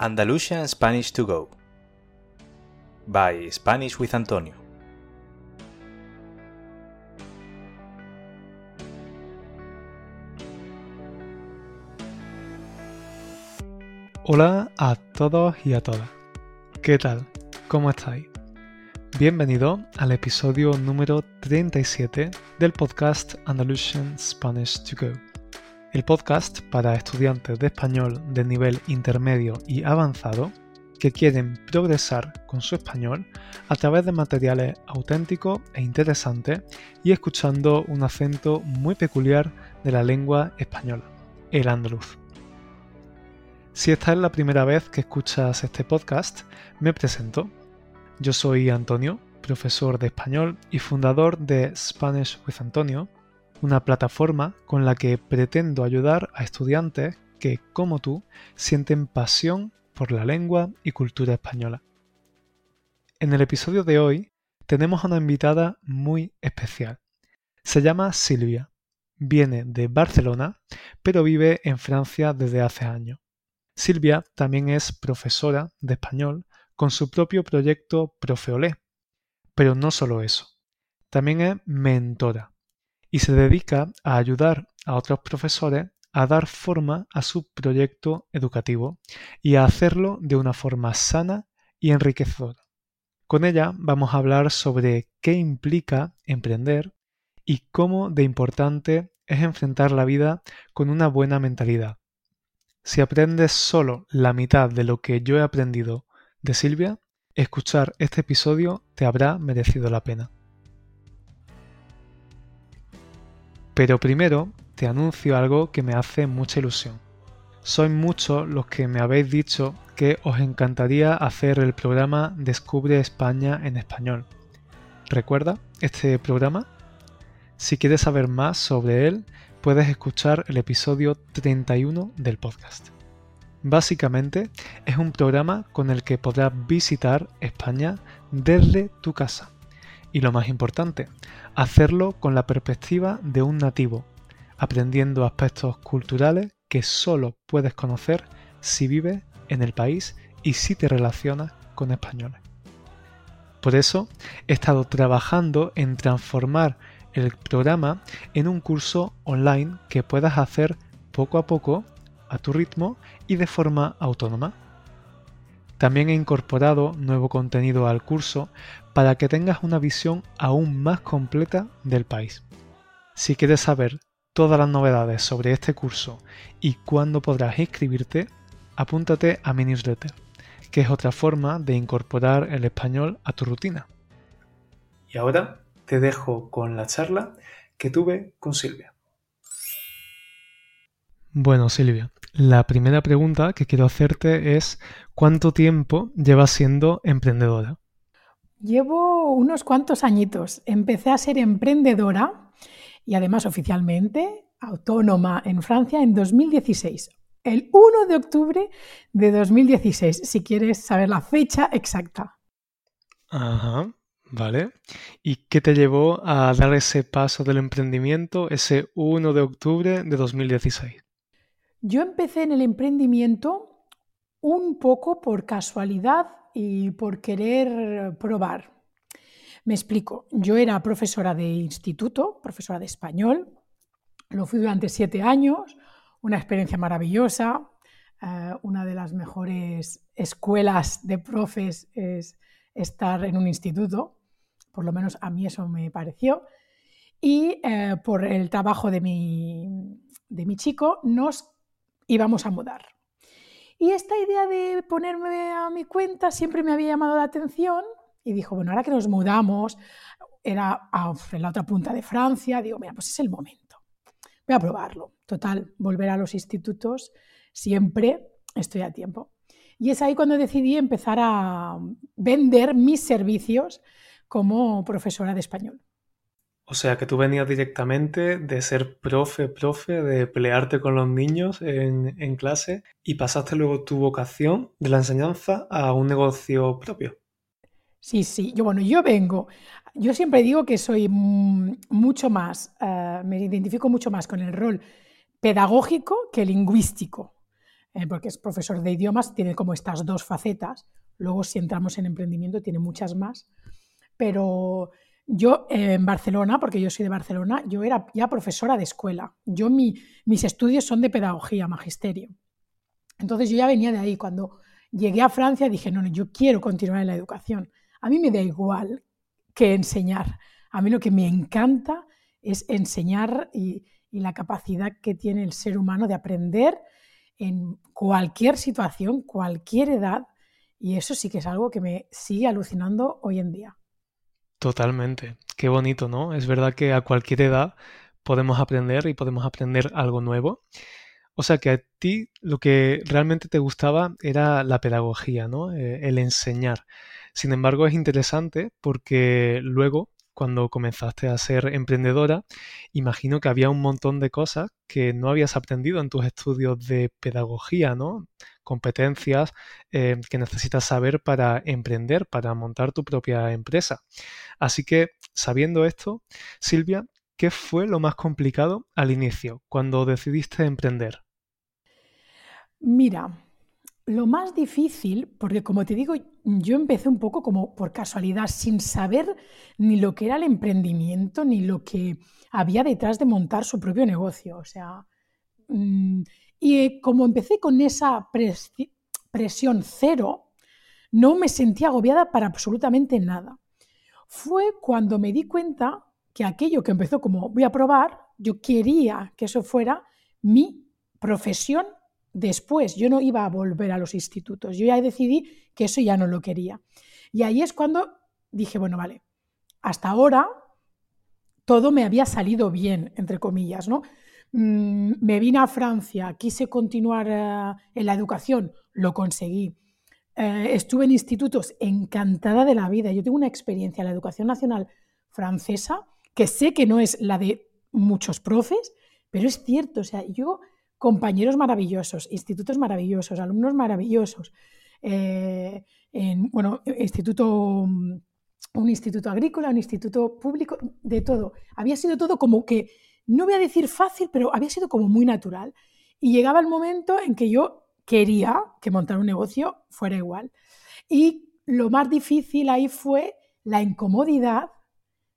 Andalusian Spanish to Go by Spanish with Antonio. Hola a todos y a todas. ¿Qué tal? ¿Cómo estáis? Bienvenido al episodio número 37 del podcast Andalusian Spanish to Go. El podcast para estudiantes de español de nivel intermedio y avanzado que quieren progresar con su español a través de materiales auténticos e interesantes y escuchando un acento muy peculiar de la lengua española, el andaluz. Si esta es la primera vez que escuchas este podcast, me presento. Yo soy Antonio, profesor de español y fundador de Spanish with Antonio, una plataforma con la que pretendo ayudar a estudiantes que, como tú, sienten pasión por la lengua y cultura española. En el episodio de hoy tenemos a una invitada muy especial. Se llama Silvia. Viene de Barcelona, pero vive en Francia desde hace años. Silvia también es profesora de español con su propio proyecto Profeolé. Pero no solo eso, también es mentora y se dedica a ayudar a otros profesores a dar forma a su proyecto educativo y a hacerlo de una forma sana y enriquecedora. Con ella vamos a hablar sobre qué implica emprender y cómo de importante es enfrentar la vida con una buena mentalidad si aprendes solo la mitad de lo que yo he aprendido de Silvia, escuchar este episodio te habrá merecido la pena. Pero primero te anuncio algo que me hace mucha ilusión. Sois muchos los que me habéis dicho que os encantaría hacer el programa Descubre España en español. ¿Recuerda este programa? Si quieres saber más sobre él, puedes escuchar el episodio 31 del podcast. Básicamente es un programa con el que podrás visitar España desde tu casa. Y lo más importante, hacerlo con la perspectiva de un nativo, aprendiendo aspectos culturales que solo puedes conocer si vives en el país y si te relacionas con españoles. Por eso he estado trabajando en transformar el programa en un curso online que puedas hacer poco a poco, a tu ritmo y de forma autónoma. También he incorporado nuevo contenido al curso para que tengas una visión aún más completa del país. Si quieres saber todas las novedades sobre este curso y cuándo podrás inscribirte, apúntate a mi newsletter, que es otra forma de incorporar el español a tu rutina. Y ahora te dejo con la charla que tuve con Silvia. Bueno, Silvia, la primera pregunta que quiero hacerte es ¿cuánto tiempo llevas siendo emprendedora? Llevo unos cuantos añitos. Empecé a ser emprendedora y además oficialmente autónoma en Francia en 2016. El 1 de octubre de 2016, si quieres saber la fecha exacta. Ajá. Vale. ¿Y qué te llevó a dar ese paso del emprendimiento ese 1 de octubre de 2016? Yo empecé en el emprendimiento un poco por casualidad y por querer probar. Me explico. Yo era profesora de instituto, profesora de español. Lo fui durante siete años, una experiencia maravillosa. Eh, una de las mejores escuelas de profes es estar en un instituto por lo menos a mí eso me pareció. Y eh, por el trabajo de mi, de mi chico nos íbamos a mudar. Y esta idea de ponerme a mi cuenta siempre me había llamado la atención y dijo, bueno, ahora que nos mudamos, era en la otra punta de Francia, digo, mira, pues es el momento, voy a probarlo. Total, volver a los institutos, siempre estoy a tiempo. Y es ahí cuando decidí empezar a vender mis servicios como profesora de español. O sea, que tú venías directamente de ser profe, profe, de pelearte con los niños en, clase y pasaste luego tu vocación de la enseñanza a un negocio propio. Sí, sí, yo bueno, yo vengo, yo siempre digo que soy mucho más, eh, me identifico mucho más con el rol pedagógico que lingüístico. eh, porque es profesor de idiomas, tiene como estas dos facetas. Luego, si entramos en emprendimiento, tiene muchas más. Pero yo eh, en Barcelona, porque yo soy de Barcelona, yo era ya profesora de escuela. Yo mis estudios son de pedagogía, magisterio. Entonces yo ya venía de ahí. Cuando llegué a Francia dije, no, no, yo quiero continuar en la educación. A mí me da igual que enseñar. A mí lo que me encanta es enseñar y, la capacidad que tiene el ser humano de aprender en cualquier situación, cualquier edad. Y eso sí que es algo que me sigue alucinando hoy en día. Totalmente. Qué bonito, ¿no? Es verdad que a cualquier edad podemos aprender y podemos aprender algo nuevo. O sea que a ti lo que realmente te gustaba era la pedagogía, ¿no? Eh, el enseñar. Sin embargo, es interesante porque luego cuando comenzaste a ser emprendedora, imagino que había un montón de cosas que no habías aprendido en tus estudios de pedagogía, ¿no? Competencias eh, que necesitas saber para emprender, para montar tu propia empresa. Así que, sabiendo esto, Silvia, ¿qué fue lo más complicado al inicio, cuando decidiste emprender? Mira, lo más difícil, porque como te digo, yo empecé un poco como por casualidad, sin saber ni lo que era el emprendimiento, ni lo que había detrás de montar su propio negocio. O sea, mm, y eh, como empecé con esa presión cero, no me sentía agobiada para absolutamente nada. Fue cuando me di cuenta que aquello que empezó como voy a probar, yo quería que eso fuera mi profesión después. Yo no iba a volver a los institutos. Yo ya decidí que eso ya no lo quería. Y ahí es cuando dije, bueno, vale, hasta ahora todo me había salido bien, entre comillas, ¿no? Mm, me vine a Francia, quise continuar eh, en la educación, lo conseguí. Eh, estuve en institutos encantada de la vida. Yo tengo una experiencia en la educación nacional francesa que sé que no es la de muchos profes, pero es cierto, o sea, yo compañeros maravillosos, institutos maravillosos, alumnos maravillosos. Eh, en, bueno, instituto, un instituto agrícola, un instituto público, de todo. Había sido todo como que, no voy a decir fácil, pero había sido como muy natural. Y llegaba el momento en que yo quería que montar un negocio fuera igual. Y lo más difícil ahí fue la incomodidad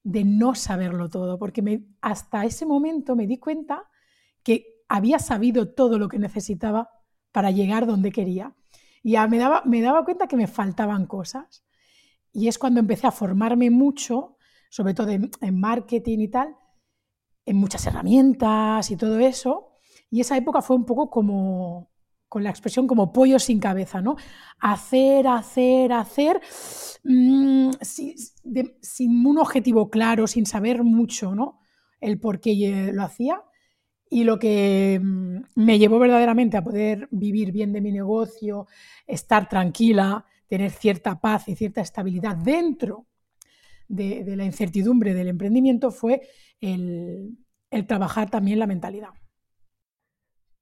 de no saberlo todo, porque hasta ese momento me di cuenta que había sabido todo lo que necesitaba para llegar donde quería. Y me daba, me daba cuenta que me faltaban cosas. Y es cuando empecé a formarme mucho, sobre todo en, marketing y tal, en muchas herramientas y todo eso. Y esa época fue un poco como, con la expresión como pollo sin cabeza, ¿no? Hacer, hacer, hacer, mm, sin, un objetivo claro, sin saber mucho, ¿no? El por qué lo hacía. Y lo que mm, me llevó verdaderamente a poder vivir bien de mi negocio, estar tranquila, tener cierta paz y cierta estabilidad dentro de, la incertidumbre del emprendimiento fue el, el trabajar también la mentalidad.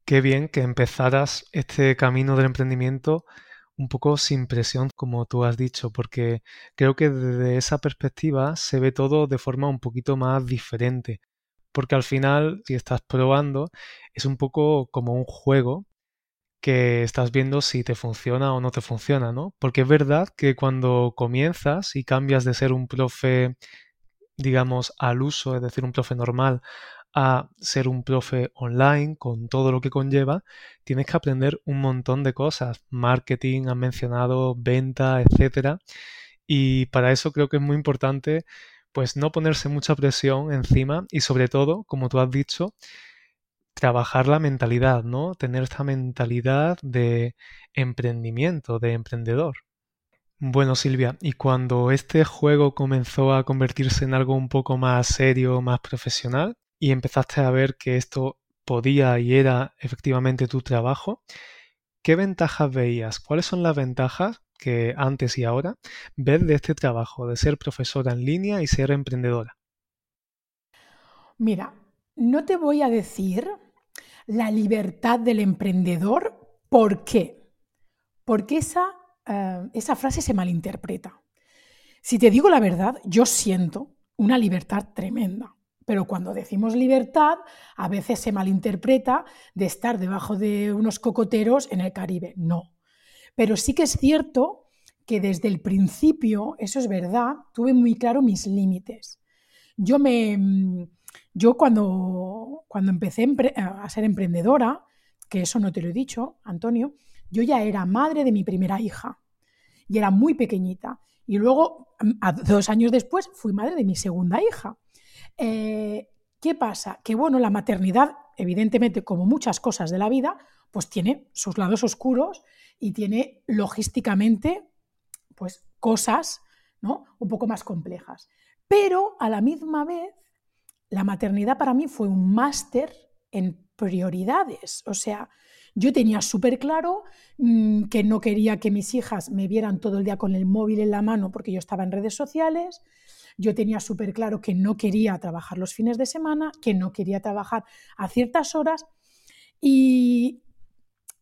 Qué bien que empezaras este camino del emprendimiento un poco sin presión, como tú has dicho, porque creo que desde esa perspectiva se ve todo de forma un poquito más diferente porque al final, si estás probando, es un poco como un juego que estás viendo si te funciona o no te funciona, ¿no? Porque es verdad que cuando comienzas y cambias de ser un profe, digamos, al uso, es decir, un profe normal, a ser un profe online con todo lo que conlleva, tienes que aprender un montón de cosas, marketing, han mencionado, venta, etcétera. Y para eso creo que es muy importante pues no ponerse mucha presión encima y sobre todo, como tú has dicho, trabajar la mentalidad, ¿no? Tener esta mentalidad de emprendimiento, de emprendedor. Bueno, Silvia, y cuando este juego comenzó a convertirse en algo un poco más serio, más profesional, y empezaste a ver que esto podía y era efectivamente tu trabajo, ¿qué ventajas veías? ¿Cuáles son las ventajas que antes y ahora ves de este trabajo, de ser profesora en línea y ser emprendedora? Mira, no te voy a decir la libertad del emprendedor, ¿por qué? Porque esa, eh, esa frase se malinterpreta. Si te digo la verdad, yo siento una libertad tremenda, Pero cuando decimos libertad, a veces se malinterpreta de estar debajo de unos cocoteros en el Caribe. No. Pero sí que es cierto que desde el principio, eso es verdad, tuve muy claro mis límites. Yo me yo cuando, cuando empecé a ser emprendedora, que eso no te lo he dicho, Antonio, yo ya era madre de mi primera hija y era muy pequeñita. Y luego, dos años después, fui madre de mi segunda hija. Eh, ¿Qué pasa? Que bueno, la maternidad, evidentemente, como muchas cosas de la vida, pues tiene sus lados oscuros y tiene logísticamente, pues cosas, ¿no? Un poco más complejas. Pero a la misma vez, la maternidad para mí fue un máster en prioridades. O sea, yo tenía súper claro mm, que no quería que mis hijas me vieran todo el día con el móvil en la mano porque yo estaba en redes sociales. Yo tenía súper claro que no quería trabajar los fines de semana, que no quería trabajar a ciertas horas. Y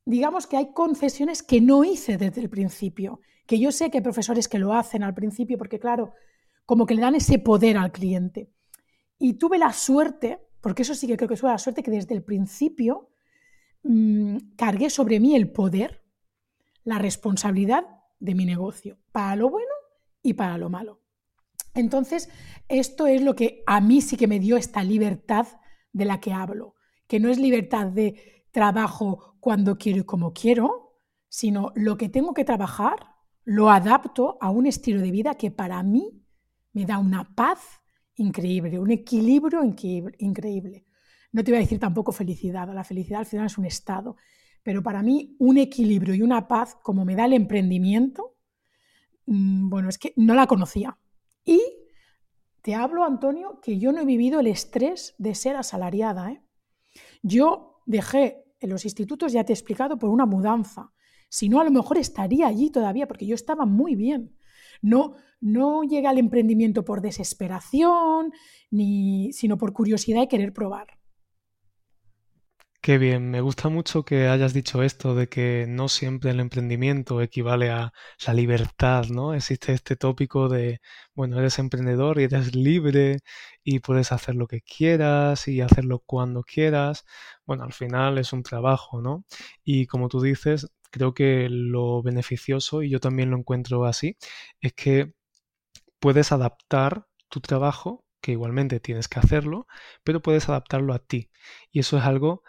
digamos que hay concesiones que no hice desde el principio, que yo sé que hay profesores que lo hacen al principio porque, claro, como que le dan ese poder al cliente. Y tuve la suerte, porque eso sí que creo que fue la suerte, que desde el principio mm, cargué sobre mí el poder, la responsabilidad de mi negocio, para lo bueno y para lo malo. Entonces, esto es lo que a mí sí que me dio esta libertad de la que hablo, que no es libertad de trabajo cuando quiero y como quiero, sino lo que tengo que trabajar lo adapto a un estilo de vida que para mí me da una paz increíble, un equilibrio increíble. No te voy a decir tampoco felicidad, la felicidad al final es un estado, pero para mí un equilibrio y una paz como me da el emprendimiento, mm, bueno, es que no la conocía. Y te hablo, Antonio, que yo no he vivido el estrés de ser asalariada. ¿eh? Yo dejé en los institutos, ya te he explicado, por una mudanza. Si no, a lo mejor estaría allí todavía, porque yo estaba muy bien. No, no llega al emprendimiento por desesperación, ni, sino por curiosidad y querer probar. Qué bien, me gusta mucho que hayas dicho esto de que no siempre el emprendimiento equivale a la libertad, ¿no? Existe este tópico de, bueno, eres emprendedor y eres libre y puedes hacer lo que quieras y hacerlo cuando quieras. Bueno, al final es un trabajo, ¿no? Y como tú dices, creo que lo beneficioso, y yo también lo encuentro así, es que puedes adaptar tu trabajo, que igualmente tienes que hacerlo, pero puedes adaptarlo a ti. Y eso es algo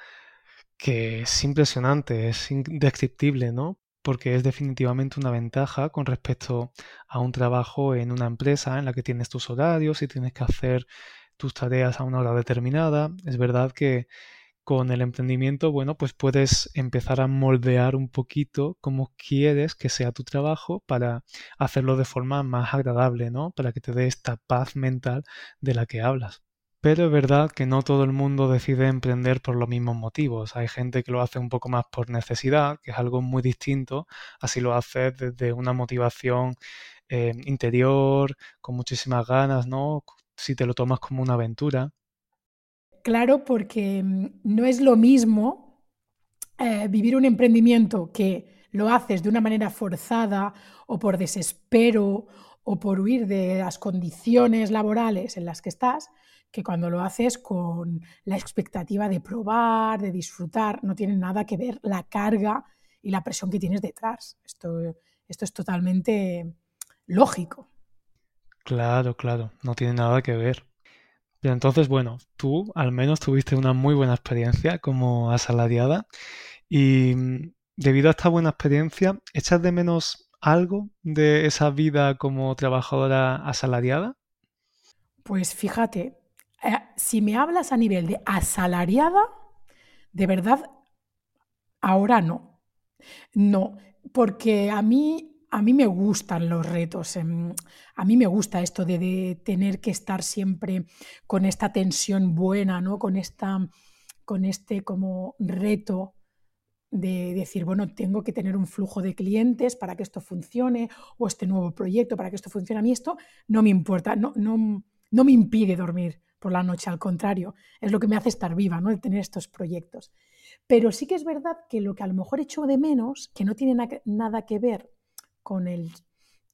que es impresionante, es indescriptible, ¿no? Porque es definitivamente una ventaja con respecto a un trabajo en una empresa en la que tienes tus horarios y tienes que hacer tus tareas a una hora determinada. Es verdad que con el emprendimiento, bueno, pues puedes empezar a moldear un poquito cómo quieres que sea tu trabajo para hacerlo de forma más agradable, ¿no? Para que te dé esta paz mental de la que hablas. Pero es verdad que no todo el mundo decide emprender por los mismos motivos. Hay gente que lo hace un poco más por necesidad, que es algo muy distinto. Así lo hace desde una motivación eh, interior, con muchísimas ganas, ¿no? Si te lo tomas como una aventura. Claro, porque mm, no es lo mismo eh, vivir un emprendimiento que lo haces de una manera forzada o por desespero o por huir de las condiciones laborales en las que estás, que cuando lo haces con la expectativa de probar, de disfrutar, no tiene nada que ver la carga y la presión que tienes detrás. Esto, esto es totalmente lógico. Claro, claro, no tiene nada que ver. Pero entonces, bueno, tú al menos tuviste una muy buena experiencia como asalariada y mm, debido a esta buena experiencia, ¿echas de menos algo de esa vida como trabajadora asalariada? Pues fíjate, eh, si me hablas a nivel de asalariada, de verdad, ahora no. No, porque a mí a mí me gustan los retos, em, a mí me gusta esto de, tener que estar siempre con esta tensión buena, ¿no? con, esta, con este como reto de decir, bueno, tengo que tener un flujo de clientes para que esto funcione, o este nuevo proyecto para que esto funcione. A mí esto no me importa, no, no, no me impide dormir por la noche, al contrario, es lo que me hace estar viva, ¿no? de tener estos proyectos. Pero sí que es verdad que lo que a lo mejor echo de menos, que no tiene nada que ver con,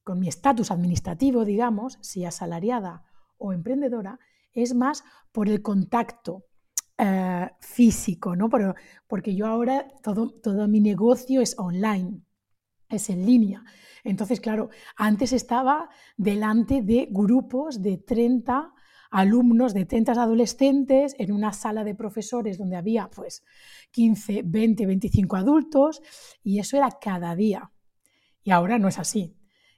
con mi estatus administrativo, digamos, si asalariada o emprendedora, es más por el contacto eh, físico, ¿no? porque yo ahora todo, todo mi negocio es online, es en línea. Entonces, claro, antes estaba delante de grupos de 30 alumnos, de 30 adolescentes, en una sala de profesores donde había pues 15, 20, 25 adultos, y eso era cada día. Y ahora no es así.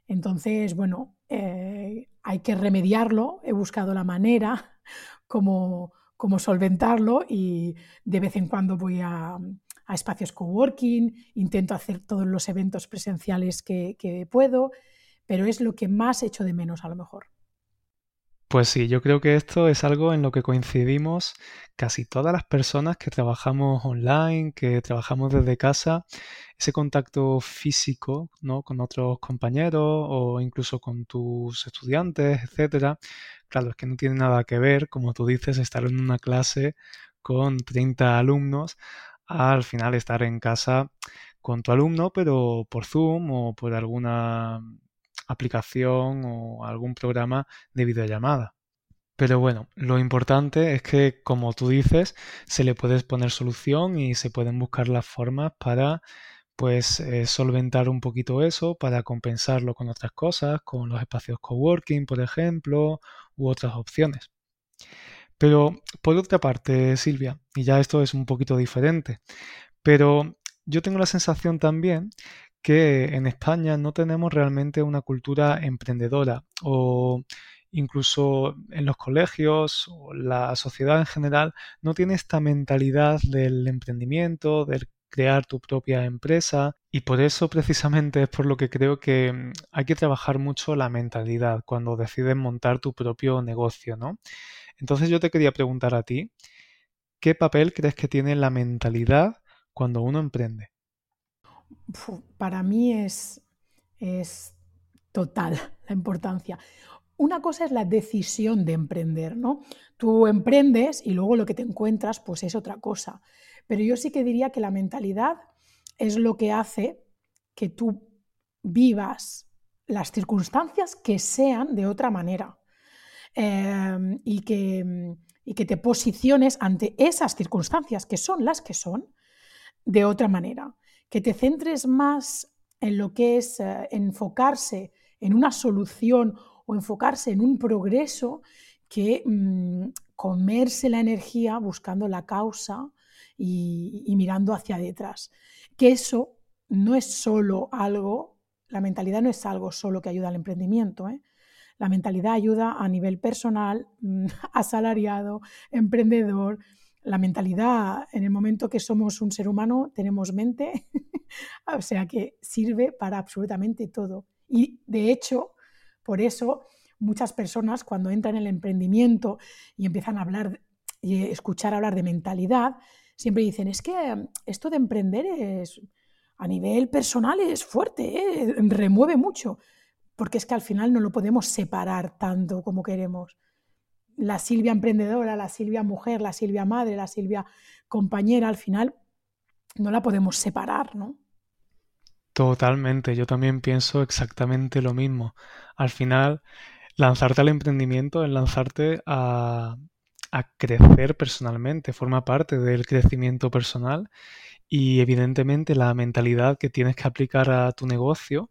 Entonces, bueno, eh, hay que remediarlo. He buscado la manera como cómo solventarlo y de vez en cuando voy a, espacios coworking, intento hacer todos los eventos presenciales que puedo, pero es lo que más echo de menos a lo mejor. Pues sí, yo creo que esto es algo en lo que coincidimos casi todas las personas que trabajamos online, que trabajamos desde casa, ese contacto físico, ¿no? Con otros compañeros o incluso con tus estudiantes, etcétera. Claro, es que no tiene nada que ver, como tú dices, estar en una clase con 30 alumnos al final estar en casa con tu alumno, pero por Zoom o por alguna aplicación o algún programa de videollamada. Pero bueno, lo importante es que, como tú dices, se le puede poner solución y se pueden buscar las formas para pues eh, solventar un poquito eso, para compensarlo con otras cosas, con los espacios coworking, por ejemplo, u otras opciones. Pero por otra parte, Silvia, y ya esto es un poquito diferente, pero yo tengo la sensación también que en España no tenemos realmente una cultura emprendedora o incluso en los colegios o la sociedad en general no tiene esta mentalidad del emprendimiento, del crear tu propia empresa y por eso precisamente es por lo que creo que mm, hay que trabajar mucho la mentalidad cuando decides montar tu propio negocio, ¿no? Entonces yo te quería preguntar a ti, ¿qué papel crees que tiene la mentalidad cuando uno emprende? Para mí es, total la importancia. Una cosa es la decisión de emprender, ¿no? Tú emprendes y luego lo que te encuentras pues es otra cosa. Pero yo sí que diría que la mentalidad es lo que hace que tú vivas las circunstancias que sean de otra manera em, y que te posiciones ante esas circunstancias que son las que son de otra manera que te centres más en lo que es eh, enfocarse en una solución o enfocarse en un progreso que mm, comerse la energía buscando la causa y, mirando hacia detrás. Que eso no es solo algo, la mentalidad no es algo solo que ayuda al emprendimiento. ¿eh? La mentalidad ayuda a nivel personal, asalariado, emprendedor, la mentalidad, en el momento que somos un ser humano, tenemos mente, o sea que sirve para absolutamente todo. Y de hecho, por eso muchas personas cuando entran en el emprendimiento y empiezan a hablar y escuchar hablar de mentalidad, siempre dicen, es que esto de emprender es, a nivel personal es fuerte, ¿eh? remueve mucho, porque es que al final no lo podemos separar tanto como queremos la Silvia emprendedora, la Silvia mujer, la Silvia madre, la Silvia compañera, al final no la podemos separar, ¿no? Totalmente, yo también pienso exactamente lo mismo. Al final, lanzarte al emprendimiento es lanzarte a, a crecer personalmente, forma parte del crecimiento personal y evidentemente la mentalidad que tienes que aplicar a tu negocio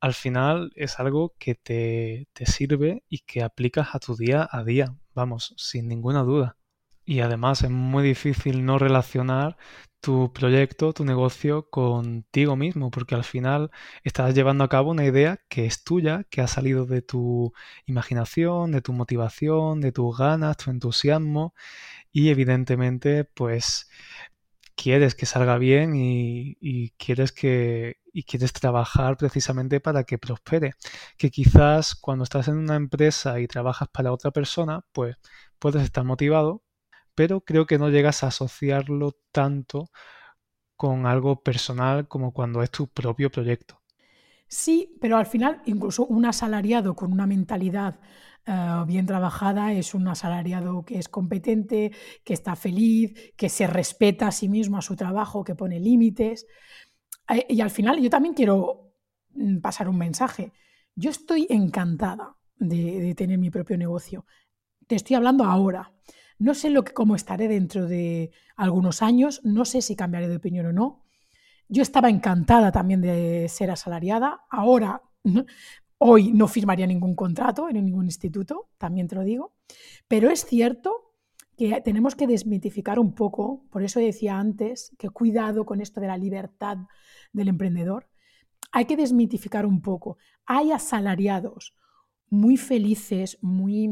al final es algo que te, te, sirve y que aplicas a tu día a día, vamos, sin ninguna duda. Y además es muy difícil no relacionar tu proyecto, tu negocio contigo mismo, porque al final estás llevando a cabo una idea que es tuya, que ha salido de tu imaginación, de tu motivación, de tus ganas, tu entusiasmo y evidentemente pues quieres que salga bien y, quieres que y quieres trabajar precisamente para que prospere. Que quizás cuando estás en una empresa y trabajas para otra persona, pues puedes estar motivado, pero creo que no llegas a asociarlo tanto con algo personal como cuando es tu propio proyecto. Sí, pero al final incluso un asalariado con una mentalidad eh, bien trabajada es un asalariado que es competente, que está feliz, que se respeta a sí mismo, a su trabajo, que pone límites. Y al final yo también quiero mm, pasar un mensaje. Yo estoy encantada de, tener mi propio negocio, te estoy hablando ahora. No sé lo que, cómo estaré dentro de algunos años, no sé si cambiaré de opinión o no. Yo estaba encantada también de ser asalariada. Ahora, hoy no firmaría ningún contrato en ningún instituto, también te lo digo. Pero es cierto que tenemos que desmitificar un poco, por eso decía antes que cuidado con esto de la libertad del emprendedor. Hay que desmitificar un poco. Hay asalariados muy felices, muy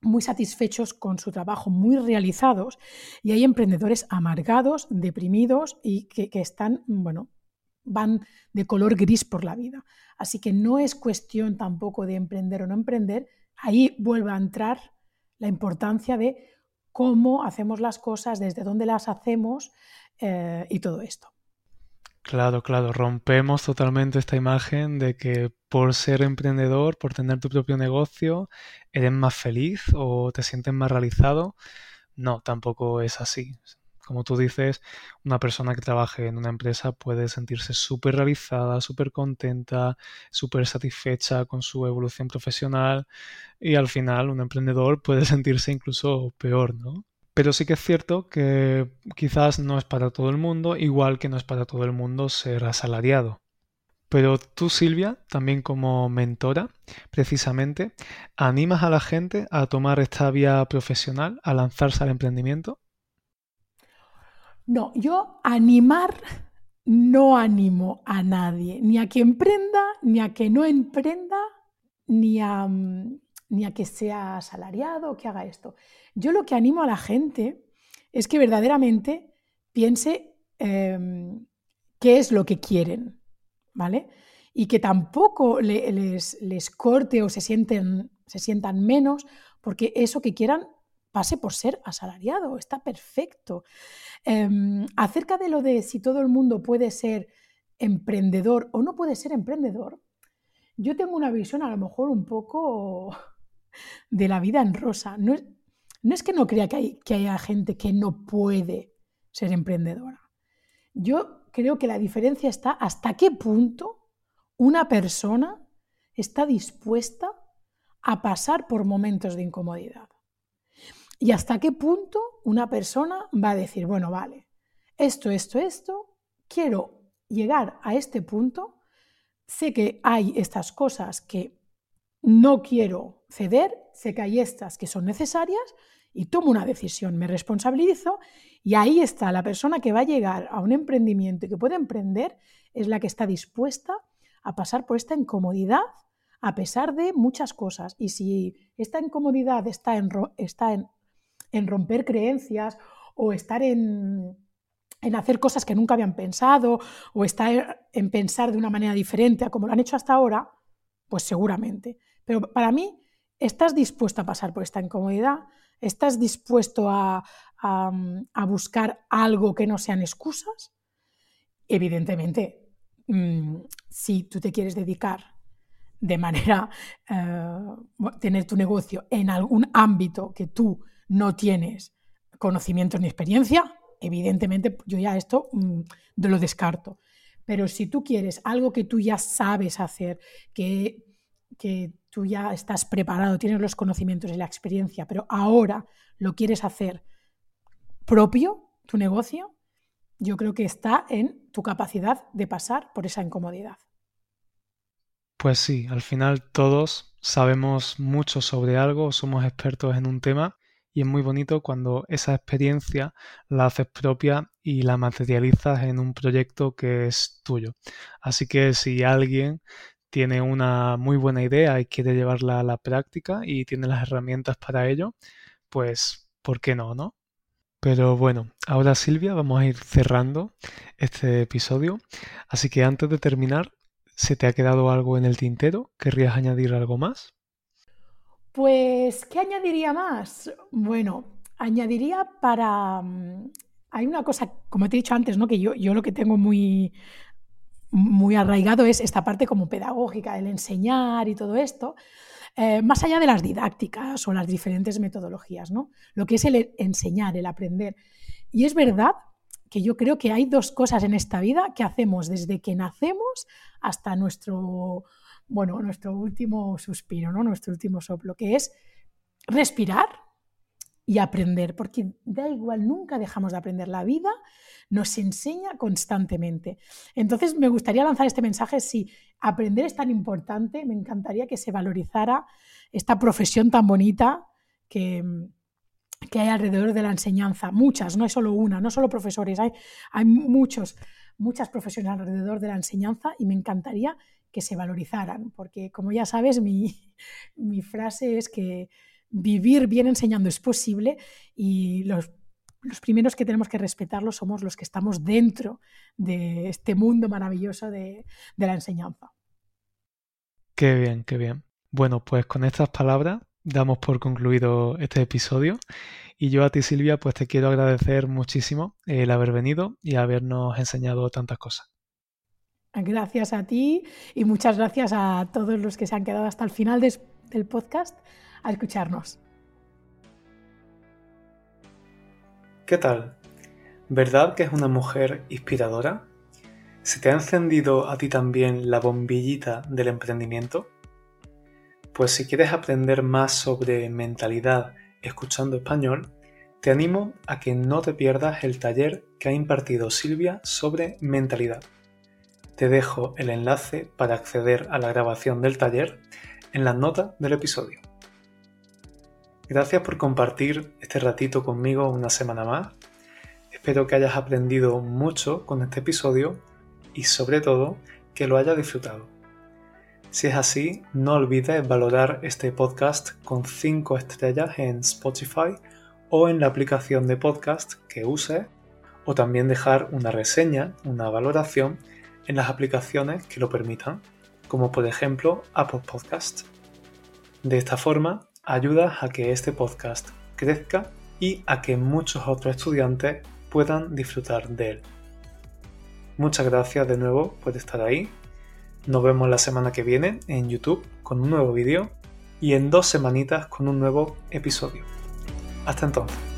muy satisfechos con su trabajo, muy realizados, y hay emprendedores amargados, deprimidos y que, están, bueno, van de color gris por la vida. Así que no es cuestión tampoco de emprender o no emprender, ahí vuelve a entrar la importancia de cómo hacemos las cosas, desde dónde las hacemos eh, y todo esto. Claro, claro, rompemos totalmente esta imagen de que por ser emprendedor, por tener tu propio negocio, eres más feliz o te sientes más realizado. No, tampoco es así. Como tú dices, una persona que trabaje en una empresa puede sentirse súper realizada, súper contenta, súper satisfecha con su evolución profesional y al final un emprendedor puede sentirse incluso peor, ¿no? Pero sí que es cierto que quizás no es para todo el mundo, igual que no es para todo el mundo ser asalariado. Pero tú, Silvia, también como mentora, precisamente, ¿animas a la gente a tomar esta vía profesional, a lanzarse al emprendimiento? No, yo animar no animo a nadie, ni a que emprenda, ni a que no emprenda, ni a, mm, ni a que sea asalariado o que haga esto. Yo lo que animo a la gente es que verdaderamente piense em, qué es lo que quieren, ¿vale? Y que tampoco les, les, corte o se, sienten, se sientan menos porque eso que quieran pase por ser asalariado, está perfecto. Em, acerca de lo de si todo el mundo puede ser emprendedor o no puede ser emprendedor, yo tengo una visión a lo mejor un poco de la vida en rosa. No es, que no crea que, hay, que haya gente que no puede ser emprendedora. Yo creo que la diferencia está hasta qué punto una persona está dispuesta a pasar por momentos de incomodidad. Y hasta qué punto una persona va a decir, bueno, vale, esto, esto, esto, quiero llegar a este punto, sé que hay estas cosas que no quiero ceder, sé que hay estas que son necesarias y tomo una decisión, me responsabilizo y ahí está la persona que va a llegar a un emprendimiento y que puede emprender, es la que está dispuesta a pasar por esta incomodidad a pesar de muchas cosas. Y si esta incomodidad está en, está en, romper creencias o estar en, en hacer cosas que nunca habían pensado o estar en pensar de una manera diferente a como lo han hecho hasta ahora, pues seguramente. Pero para mí, ¿estás dispuesto a pasar por esta incomodidad? ¿Estás dispuesto a, buscar algo que no sean excusas? Evidentemente, mm, si tú te quieres dedicar de manera, eh, tener tu negocio en algún ámbito que tú no tienes conocimientos ni experiencia, evidentemente yo ya esto mm, lo descarto. Pero si tú quieres algo que tú ya sabes hacer, que, que tú ya estás preparado, tienes los conocimientos y la experiencia, pero ahora lo quieres hacer propio, tu negocio, yo creo que está en tu capacidad de pasar por esa incomodidad. Pues sí, al final todos sabemos mucho sobre algo, somos expertos en un tema y es muy bonito cuando esa experiencia la haces propia y la materializas en un proyecto que es tuyo. Así que si alguien tiene una muy buena idea y quiere llevarla a la práctica y tiene las herramientas para ello, pues, ¿por qué no, no? Pero bueno, ahora Silvia, vamos a ir cerrando este episodio. Así que antes de terminar, ¿se te ha quedado algo en el tintero? ¿Querrías añadir algo más? Pues, ¿qué añadiría más? Bueno, añadiría para... Mm, hay una cosa, como te he dicho antes, ¿no? que yo, yo lo que tengo muy, muy arraigado es esta parte como pedagógica, el enseñar y todo esto, eh, más allá de las didácticas o las diferentes metodologías, ¿no? Lo que es el enseñar, el aprender. Y es verdad que yo creo que hay dos cosas en esta vida que hacemos desde que nacemos hasta nuestro, bueno, nuestro último suspiro, ¿no? Nuestro último soplo, que es respirar y aprender, porque da igual, nunca dejamos de aprender. La vida nos enseña constantemente. Entonces, me gustaría lanzar este mensaje, si aprender es tan importante, me encantaría que se valorizara esta profesión tan bonita que, que hay alrededor de la enseñanza. Muchas, no hay solo una, no solo profesores, hay, hay muchos, muchas profesiones alrededor de la enseñanza y me encantaría que se valorizaran, porque como ya sabes, mi, mi frase es que vivir bien enseñando es posible y los, los primeros que tenemos que respetarlo somos los que estamos dentro de este mundo maravilloso de, de la enseñanza. Qué bien, qué bien. Bueno, pues con estas palabras damos por concluido este episodio y yo a ti Silvia pues te quiero agradecer muchísimo el haber venido y habernos enseñado tantas cosas. Gracias a ti y muchas gracias a todos los que se han quedado hasta el final del podcast a escucharnos. ¿Qué tal? ¿Verdad que es una mujer inspiradora? ¿Se te ha encendido a ti también la bombillita del emprendimiento? Pues si quieres aprender más sobre mentalidad escuchando español, te animo a que no te pierdas el taller que ha impartido Silvia sobre mentalidad. Te dejo el enlace para acceder a la grabación del taller en las notas del episodio. Gracias por compartir este ratito conmigo una semana más. Espero que hayas aprendido mucho con este episodio y sobre todo que lo hayas disfrutado. Si es así, no olvides valorar este podcast con 5 estrellas en Spotify o en la aplicación de podcast que uses o también dejar una reseña, una valoración en las aplicaciones que lo permitan, como por ejemplo Apple Podcast. De esta forma, ayudas a que este podcast crezca y a que muchos otros estudiantes puedan disfrutar de él. Muchas gracias de nuevo por estar ahí. Nos vemos la semana que viene en YouTube con un nuevo vídeo y en dos semanitas con un nuevo episodio. Hasta entonces.